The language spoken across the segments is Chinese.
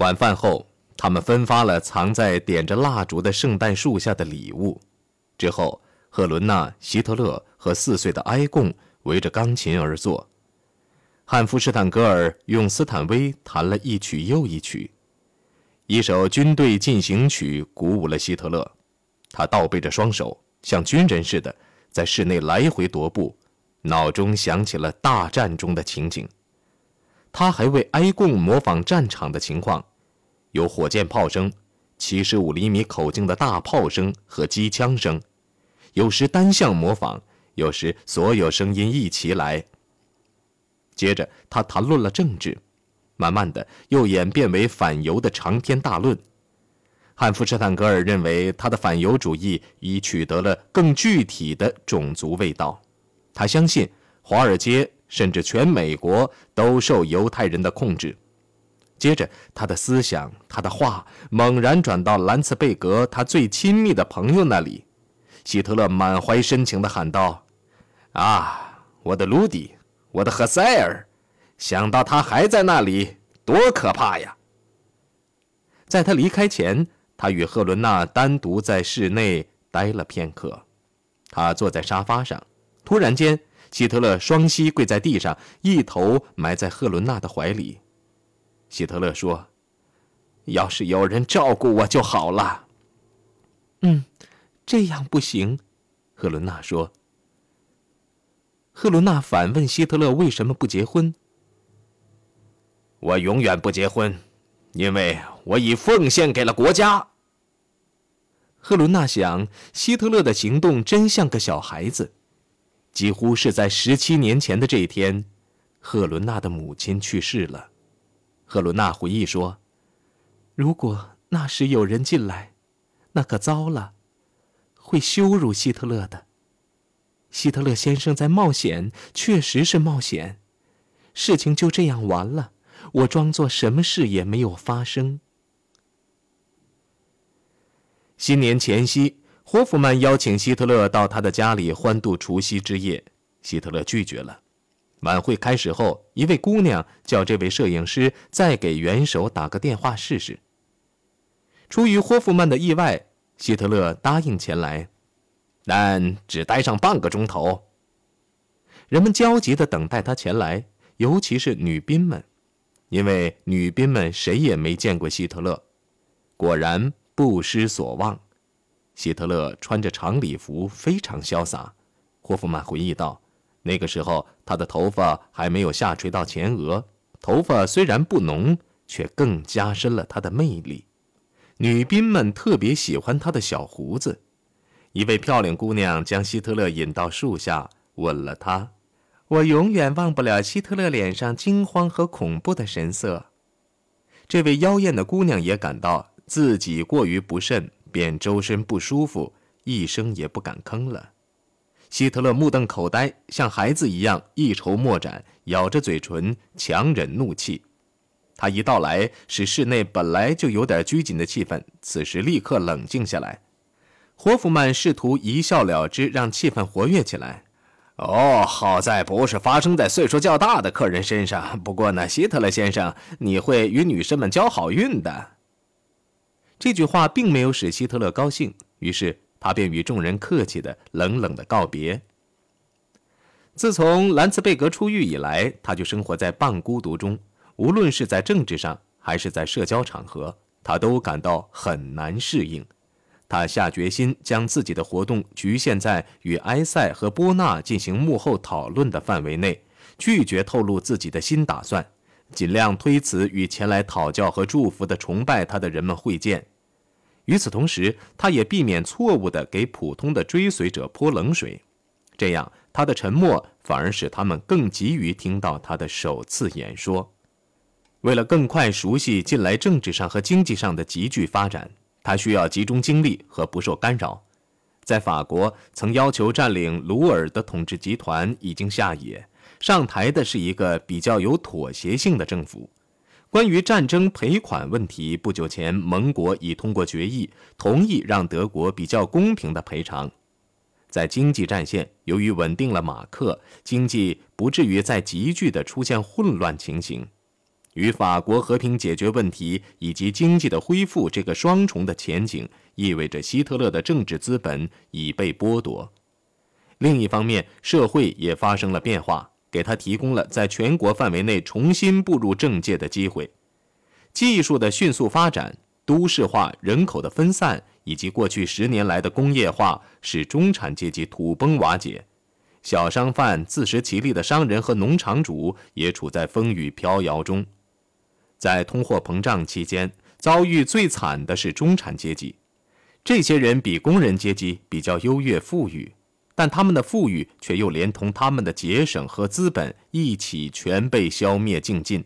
晚饭后，他们分发了藏在点着蜡烛的圣诞树下的礼物。之后，赫伦娜、希特勒和四岁的埃贡围着钢琴而坐。汉弗施坦格尔用斯坦威弹了一曲又一曲，一首军队进行曲鼓舞了希特勒。他倒背着双手，像军人似的在室内来回踱步，脑中想起了大战中的情景。他还为埃贡模仿战场的情况，有火箭炮声、七十五厘米口径的大炮声和机枪声，有时单向模仿，有时所有声音一起来。接着，他谈论了政治，慢慢的又演变为反犹的长篇大论。汉弗施坦格尔认为，他的反犹主义已取得了更具体的种族味道。他相信，华尔街甚至全美国都受犹太人的控制。接着，他的思想、他的话猛然转到兰茨贝格他最亲密的朋友那里。希特勒满怀深情地喊道：“啊，我的卢迪！”我的何塞尔，想到他还在那里，多可怕呀！在他离开前，他与赫伦娜单独在室内待了片刻。他坐在沙发上，突然间，希特勒双膝跪在地上，一头埋在赫伦娜的怀里。希特勒说：“要是有人照顾我就好了。”“嗯，这样不行。”赫伦娜说。赫伦娜反问希特勒：“为什么不结婚？”“我永远不结婚，因为我已奉献给了国家。”赫伦娜想，希特勒的行动真像个小孩子。几乎是在十七年前的这一天，赫伦娜的母亲去世了。赫伦娜回忆说：“如果那时有人进来，那可糟了，会羞辱希特勒的。”希特勒先生在冒险，确实是冒险。事情就这样完了，我装作什么事也没有发生。新年前夕，霍夫曼邀请希特勒到他的家里欢度除夕之夜，希特勒拒绝了。晚会开始后，一位姑娘叫这位摄影师再给元首打个电话试试。出于霍夫曼的意外，希特勒答应前来。但只待上半个钟头。人们焦急地等待他前来，尤其是女兵们，因为女兵们谁也没见过希特勒。果然不失所望，希特勒穿着长礼服，非常潇洒。霍夫曼回忆道：“那个时候他的头发还没有下垂到前额，头发虽然不浓，却更加深了他的魅力。女兵们特别喜欢他的小胡子。”一位漂亮姑娘将希特勒引到树下，吻了他。我永远忘不了希特勒脸上惊慌和恐怖的神色。这位妖艳的姑娘也感到自己过于不慎，便周身不舒服，一声也不敢吭了。希特勒目瞪口呆，像孩子一样一筹莫展，咬着嘴唇，强忍怒气。他一到来，使室内本来就有点拘谨的气氛，此时立刻冷静下来。霍夫曼试图一笑了之，让气氛活跃起来。哦，好在不是发生在岁数较大的客人身上。不过呢，希特勒先生，你会与女士们交好运的。这句话并没有使希特勒高兴，于是他便与众人客气的、冷冷的告别。自从兰茨贝格出狱以来，他就生活在半孤独中，无论是在政治上还是在社交场合，他都感到很难适应。他下决心将自己的活动局限在与埃塞和波纳进行幕后讨论的范围内，拒绝透露自己的新打算，尽量推辞与前来讨教和祝福的崇拜他的人们会见。与此同时，他也避免错误地给普通的追随者泼冷水，这样他的沉默反而使他们更急于听到他的首次演说。为了更快熟悉近来政治上和经济上的急剧发展。他需要集中精力和不受干扰。在法国，曾要求占领鲁尔的统治集团已经下野，上台的是一个比较有妥协性的政府。关于战争赔款问题，不久前盟国已通过决议，同意让德国比较公平的赔偿。在经济战线，由于稳定了马克，经济不至于再急剧的出现混乱情形。与法国和平解决问题以及经济的恢复这个双重的前景，意味着希特勒的政治资本已被剥夺。另一方面，社会也发生了变化，给他提供了在全国范围内重新步入政界的机会。技术的迅速发展、都市化、人口的分散，以及过去十年来的工业化，使中产阶级土崩瓦解。小商贩、自食其力的商人和农场主也处在风雨飘摇中。在通货膨胀期间，遭遇最惨的是中产阶级。这些人比工人阶级比较优越富裕，但他们的富裕却又连同他们的节省和资本一起全被消灭尽尽。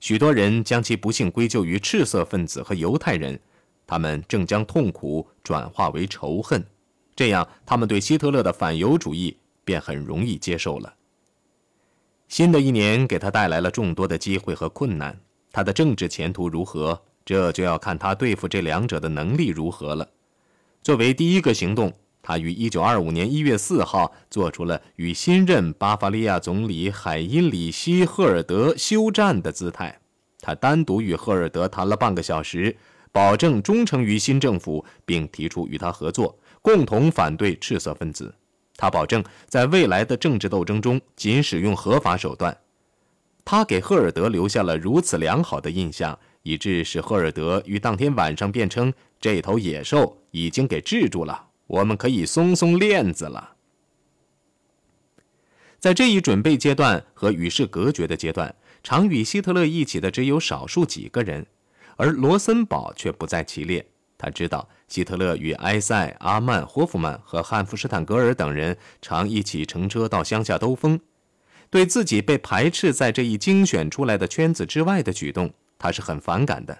许多人将其不幸归咎于赤色分子和犹太人，他们正将痛苦转化为仇恨，这样他们对希特勒的反犹主义便很容易接受了。新的一年给他带来了众多的机会和困难。他的政治前途如何，这就要看他对付这两者的能力如何了。作为第一个行动，他于1925年1月4号做出了与新任巴伐利亚总理海因里希·赫尔德休战的姿态。他单独与赫尔德谈了半个小时，保证忠诚于新政府，并提出与他合作，共同反对赤色分子。他保证在未来的政治斗争中仅使用合法手段。他给赫尔德留下了如此良好的印象，以致使赫尔德于当天晚上辩称：“这头野兽已经给制住了，我们可以松松链子了。”在这一准备阶段和与世隔绝的阶段，常与希特勒一起的只有少数几个人，而罗森堡却不在其列。他知道希特勒与埃塞、阿曼、霍夫曼和汉弗施坦格尔等人常一起乘车到乡下兜风。对自己被排斥在这一精选出来的圈子之外的举动，他是很反感的。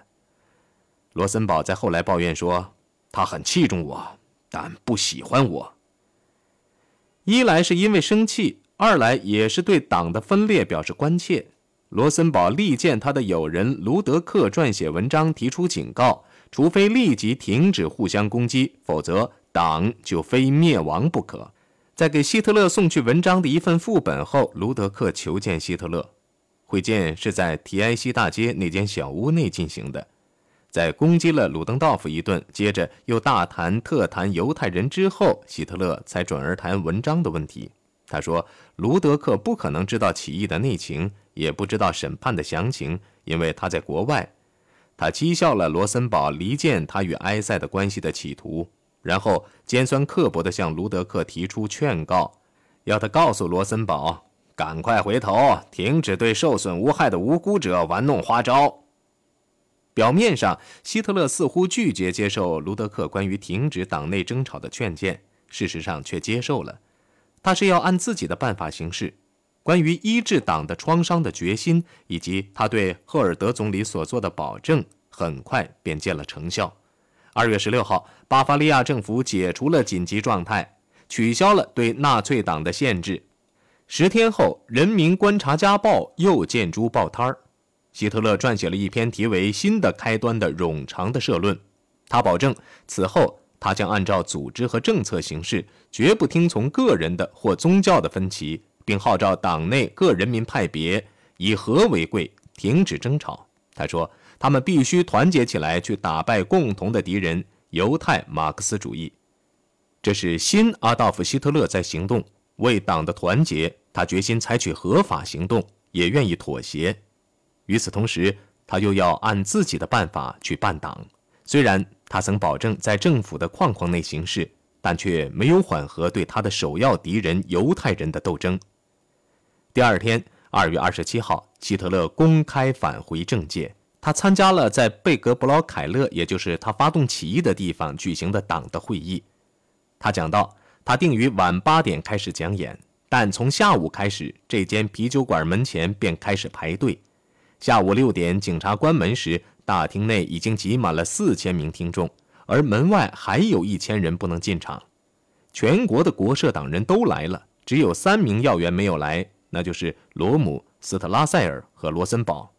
罗森堡在后来抱怨说：“他很器重我，但不喜欢我。一来是因为生气，二来也是对党的分裂表示关切。”罗森堡力荐他的友人卢德克撰写文章，提出警告：除非立即停止互相攻击，否则党就非灭亡不可。在给希特勒送去文章的一份副本后，卢德克求见希特勒。会见是在提埃西大街那间小屋内进行的。在攻击了鲁登道夫一顿，接着又大谈特谈犹太人之后，希特勒才转而谈文章的问题。他说：“卢德克不可能知道起义的内情，也不知道审判的详情，因为他在国外。”他讥笑了罗森堡离间他与埃塞的关系的企图。然后尖酸刻薄地向卢德克提出劝告，要他告诉罗森堡赶快回头，停止对受损无害的无辜者玩弄花招。表面上，希特勒似乎拒绝接受卢德克关于停止党内争吵的劝谏，事实上却接受了。他是要按自己的办法行事。关于医治党的创伤的决心，以及他对赫尔德总理所做的保证，很快便见了成效。二月十六号，巴伐利亚政府解除了紧急状态，取消了对纳粹党的限制。十天后，《人民观察家报》又见诸报摊儿。希特勒撰写了一篇题为《新的开端》的冗长的社论。他保证，此后他将按照组织和政策行事，绝不听从个人的或宗教的分歧，并号召党内各人民派别以和为贵，停止争吵。他说。他们必须团结起来，去打败共同的敌人——犹太马克思主义。这是新阿道夫·希特勒在行动。为党的团结，他决心采取合法行动，也愿意妥协。与此同时，他又要按自己的办法去办党。虽然他曾保证在政府的框框内行事，但却没有缓和对他的首要敌人犹太人的斗争。第二天，二月二十七号，希特勒公开返回政界。他参加了在贝格布劳凯勒，也就是他发动起义的地方举行的党的会议。他讲到，他定于晚八点开始讲演，但从下午开始，这间啤酒馆门前便开始排队。下午六点，警察关门时，大厅内已经挤满了四千名听众，而门外还有一千人不能进场。全国的国社党人都来了，只有三名要员没有来，那就是罗姆、斯特拉塞尔和罗森堡。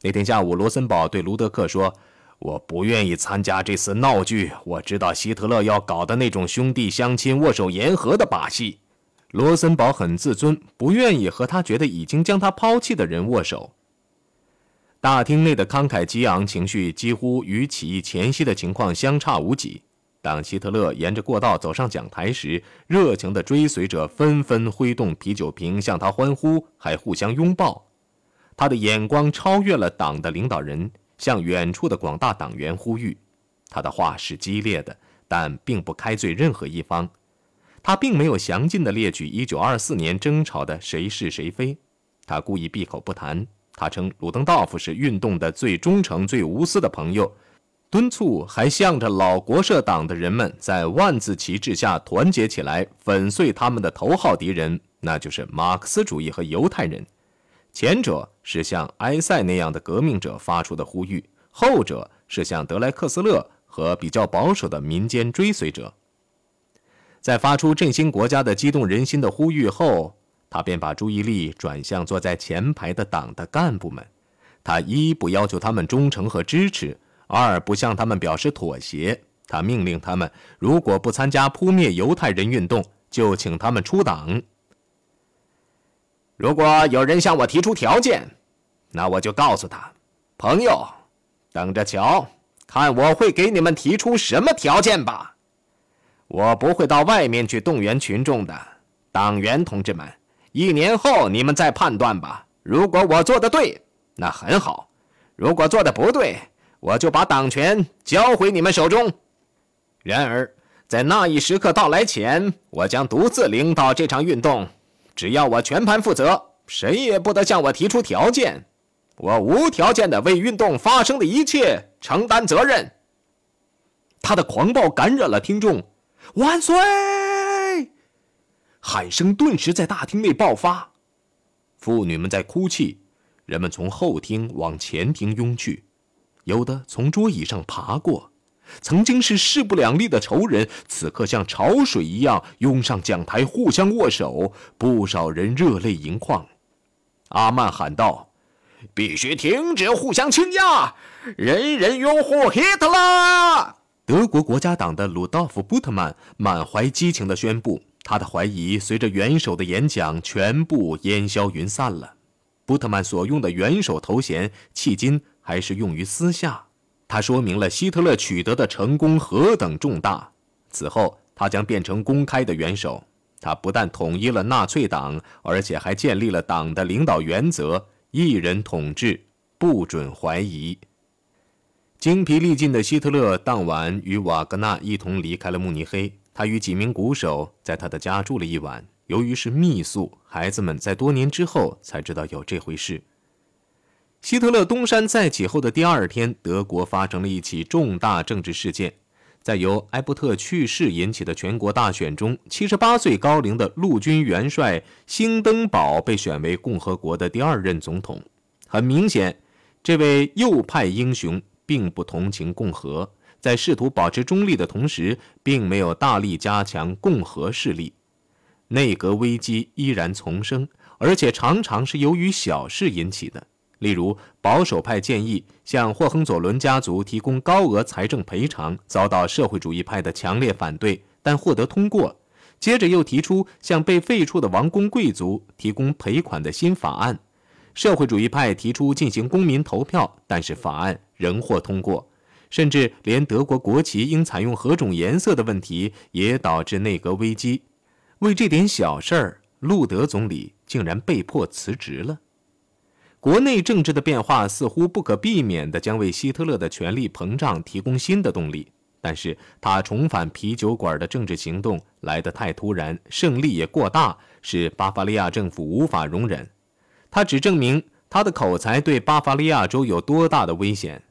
那天下午，罗森堡对卢德克说：“我不愿意参加这次闹剧。我知道希特勒要搞的那种兄弟相亲、握手言和的把戏。”罗森堡很自尊，不愿意和他觉得已经将他抛弃的人握手。大厅内的慷慨激昂情绪几乎与起义前夕的情况相差无几。当希特勒沿着过道走上讲台时，热情的追随者纷纷挥动啤酒瓶向他欢呼，还互相拥抱。他的眼光超越了党的领导人，向远处的广大党员呼吁。他的话是激烈的，但并不开罪任何一方。他并没有详尽地列举1924年争吵的谁是谁非，他故意闭口不谈。他称鲁登道夫是运动的最忠诚、最无私的朋友。敦促还向着老国社党的人们在万字旗帜下团结起来，粉碎他们的头号敌人，那就是马克思主义和犹太人。前者是像埃塞那样的革命者发出的呼吁，后者是向德莱克斯勒和比较保守的民间追随者。在发出振兴国家的激动人心的呼吁后，他便把注意力转向坐在前排的党的干部们。他一不要求他们忠诚和支持。二不向他们表示妥协，他命令他们，如果不参加扑灭犹太人运动，就请他们出党。如果有人向我提出条件，那我就告诉他，朋友，等着瞧，看我会给你们提出什么条件吧。我不会到外面去动员群众的，党员同志们，一年后你们再判断吧。如果我做的对，那很好；如果做的不对，我就把党权交回你们手中。然而，在那一时刻到来前，我将独自领导这场运动。只要我全盘负责，谁也不得向我提出条件。我无条件的为运动发生的一切承担责任。他的狂暴感染了听众，万岁！喊声顿时在大厅内爆发。妇女们在哭泣，人们从后厅往前厅拥去。有的从桌椅上爬过，曾经是势不两立的仇人，此刻像潮水一样涌上讲台，互相握手。不少人热泪盈眶。阿曼喊道：“必须停止互相倾轧，人人拥护希特勒！”德国国家党的鲁道夫·布特曼满怀激情地宣布，他的怀疑随着元首的演讲全部烟消云散了。布特曼所用的元首头衔，迄今。还是用于私下，他说明了希特勒取得的成功何等重大。此后，他将变成公开的元首。他不但统一了纳粹党，而且还建立了党的领导原则：一人统治，不准怀疑。精疲力尽的希特勒当晚与瓦格纳一同离开了慕尼黑。他与几名鼓手在他的家住了一晚。由于是密宿，孩子们在多年之后才知道有这回事。希特勒东山再起后的第二天，德国发生了一起重大政治事件。在由埃伯特去世引起的全国大选中，七十八岁高龄的陆军元帅兴登堡被选为共和国的第二任总统。很明显，这位右派英雄并不同情共和，在试图保持中立的同时，并没有大力加强共和势力。内阁危机依然丛生，而且常常是由于小事引起的。例如，保守派建议向霍亨佐伦家族提供高额财政赔偿，遭到社会主义派的强烈反对，但获得通过。接着又提出向被废黜的王公贵族提供赔款的新法案，社会主义派提出进行公民投票，但是法案仍获通过。甚至连德国国旗应采用何种颜色的问题也导致内阁危机。为这点小事儿，路德总理竟然被迫辞职了。国内政治的变化似乎不可避免地将为希特勒的权力膨胀提供新的动力，但是他重返啤酒馆的政治行动来得太突然，胜利也过大，使巴伐利亚政府无法容忍。他只证明他的口才对巴伐利亚州有多大的危险。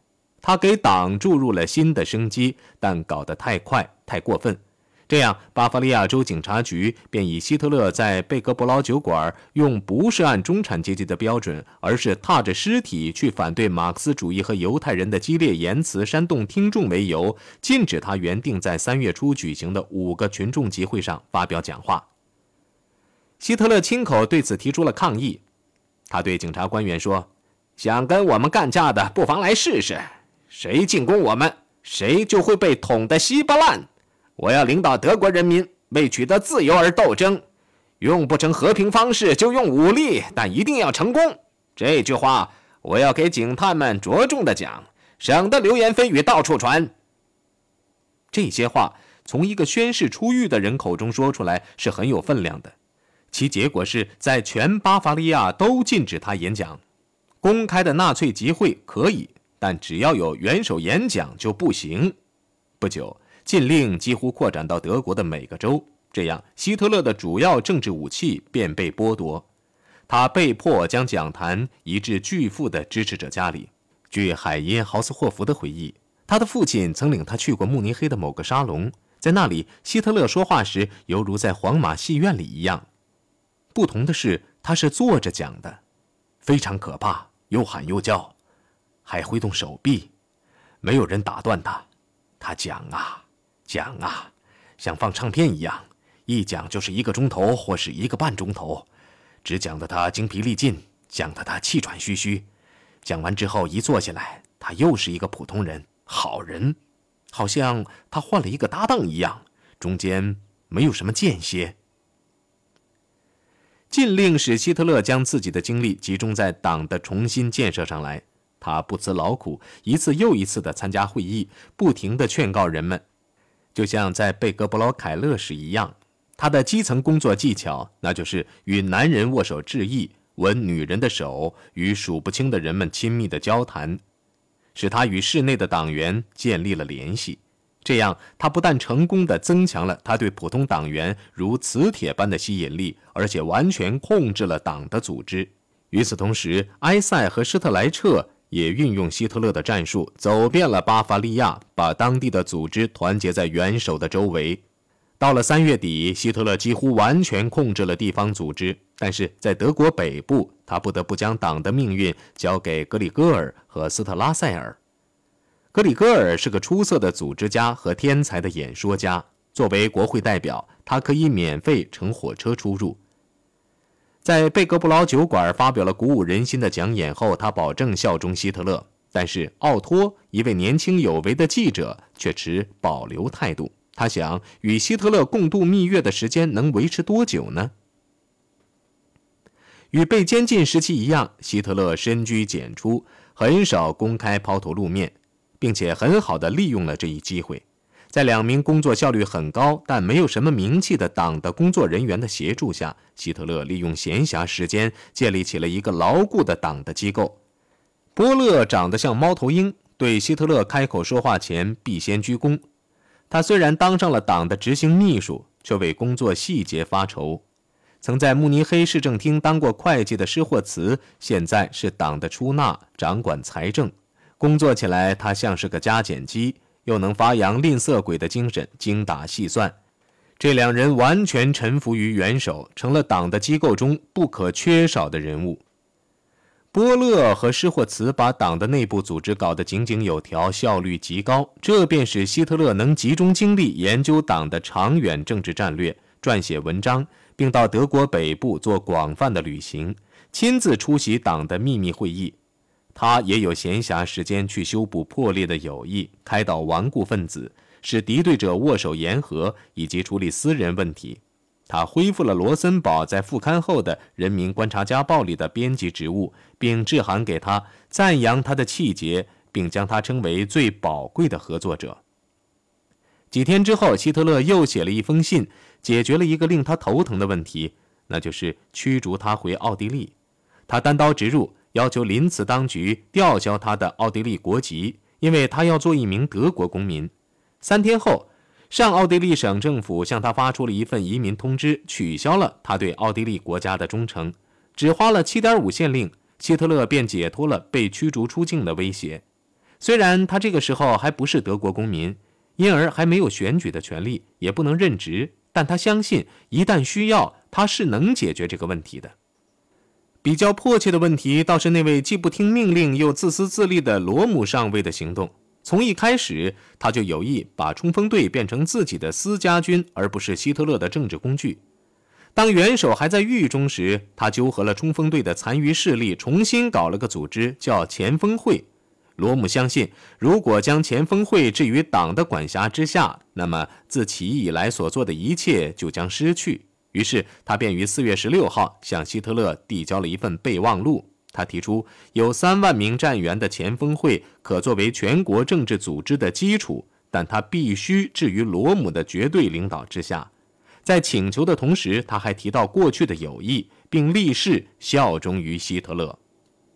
他给党注入了新的生机，但搞得太快，太过分。这样，巴伐利亚州警察局便以希特勒在贝格伯劳酒馆用不是按中产阶级的标准，而是踏着尸体去反对马克思主义和犹太人的激烈言辞煽动听众为由，禁止他原定在三月初举行的五个群众集会上发表讲话。希特勒亲口对此提出了抗议，他对警察官员说：“想跟我们干架的，不妨来试试，谁进攻我们，谁就会被捅得稀巴烂。”我要领导德国人民为取得自由而斗争，用不成和平方式就用武力，但一定要成功。这句话我要给警探们着重的讲，省得流言蜚语到处传。这些话从一个宣誓出狱的人口中说出来是很有分量的，其结果是在全巴伐利亚都禁止他演讲。公开的纳粹集会可以，但只要有元首演讲就不行。不久，禁令几乎扩展到德国的每个州，这样希特勒的主要政治武器便被剥夺。他被迫将讲坛移至巨富的支持者家里。据海因豪斯霍夫的回忆，他的父亲曾领他去过慕尼黑的某个沙龙，在那里，希特勒说话时犹如在皇马戏院里一样。不同的是，他是坐着讲的，非常可怕。又喊又叫，还挥动手臂，没有人打断他。他讲啊讲啊，像放唱片一样，一讲就是一个钟头或是一个半钟头，只讲得他精疲力尽，讲得他气喘吁吁。讲完之后一坐下来，他又是一个普通人，好人，好像他换了一个搭档一样，中间没有什么间歇。禁令使希特勒将自己的精力集中在党的重新建设上来。他不辞劳苦，一次又一次地参加会议，不停地劝告人们，就像在贝格布劳凯勒时一样。他的基层工作技巧，那就是与男人握手致意，吻女人的手，与数不清的人们亲密的交谈，使他与室内的党员建立了联系。这样，他不但成功地增强了他对普通党员如磁铁般的吸引力，而且完全控制了党的组织。与此同时，埃塞和施特莱彻也运用希特勒的战术，走遍了巴伐利亚，把当地的组织团结在元首的周围。到了三月底，希特勒几乎完全控制了地方组织，但是在德国北部，他不得不将党的命运交给格里戈尔和斯特拉塞尔。格里戈尔是个出色的组织家和天才的演说家。作为国会代表，他可以免费乘火车出入。在贝格布劳酒馆发表了鼓舞人心的讲演后，他保证效忠希特勒。但是奥托，一位年轻有为的记者，却持保留态度。他想，与希特勒共度蜜月的时间能维持多久呢？与被监禁时期一样，希特勒深居简出，很少公开抛头露面。并且很好的利用了这一机会，在两名工作效率很高但没有什么名气的党的工作人员的协助下，希特勒利用闲暇时间建立起了一个牢固的党的机构。波勒长得像猫头鹰，对希特勒开口说话前必先鞠躬。他虽然当上了党的执行秘书，却为工作细节发愁。曾在慕尼黑市政厅当过会计的施霍茨，现在是党的出纳，掌管财政。工作起来，他像是个加减机，又能发扬吝啬鬼的精神，精打细算。这两人完全臣服于元首，成了党的机构中不可缺少的人物。波勒和施霍茨把党的内部组织搞得井井有条，效率极高，这便使希特勒能集中精力研究党的长远政治战略，撰写文章，并到德国北部做广泛的旅行，亲自出席党的秘密会议。他也有闲暇时间去修补破裂的友谊，开导顽固分子，使敌对者握手言和，以及处理私人问题。他恢复了罗森堡在复刊后的《人民观察家报》里的编辑职务，并致函给他，赞扬他的气节，并将他称为最宝贵的合作者。几天之后，希特勒又写了一封信，解决了一个令他头疼的问题，那就是驱逐他回奥地利。他单刀直入。要求林茨当局吊销他的奥地利国籍，因为他要做一名德国公民。三天后，上奥地利省政府向他发出了一份移民通知，取消了他对奥地利国家的忠诚。只花了七点五县令，希特勒便解脱了被驱逐出境的威胁。虽然他这个时候还不是德国公民，因而还没有选举的权利，也不能任职，但他相信，一旦需要，他是能解决这个问题的。比较迫切的问题倒是那位既不听命令又自私自利的罗姆上尉的行动。从一开始，他就有意把冲锋队变成自己的私家军，而不是希特勒的政治工具。当元首还在狱中时，他纠合了冲锋队的残余势力，重新搞了个组织，叫前锋会。罗姆相信，如果将前锋会置于党的管辖之下，那么自起义以来所做的一切就将失去。于是他便于四月十六号向希特勒递交了一份备忘录，他提出，有三万名战员的前锋会可作为全国政治组织的基础，但他必须置于罗姆的绝对领导之下。在请求的同时，他还提到过去的友谊，并立誓效忠于希特勒。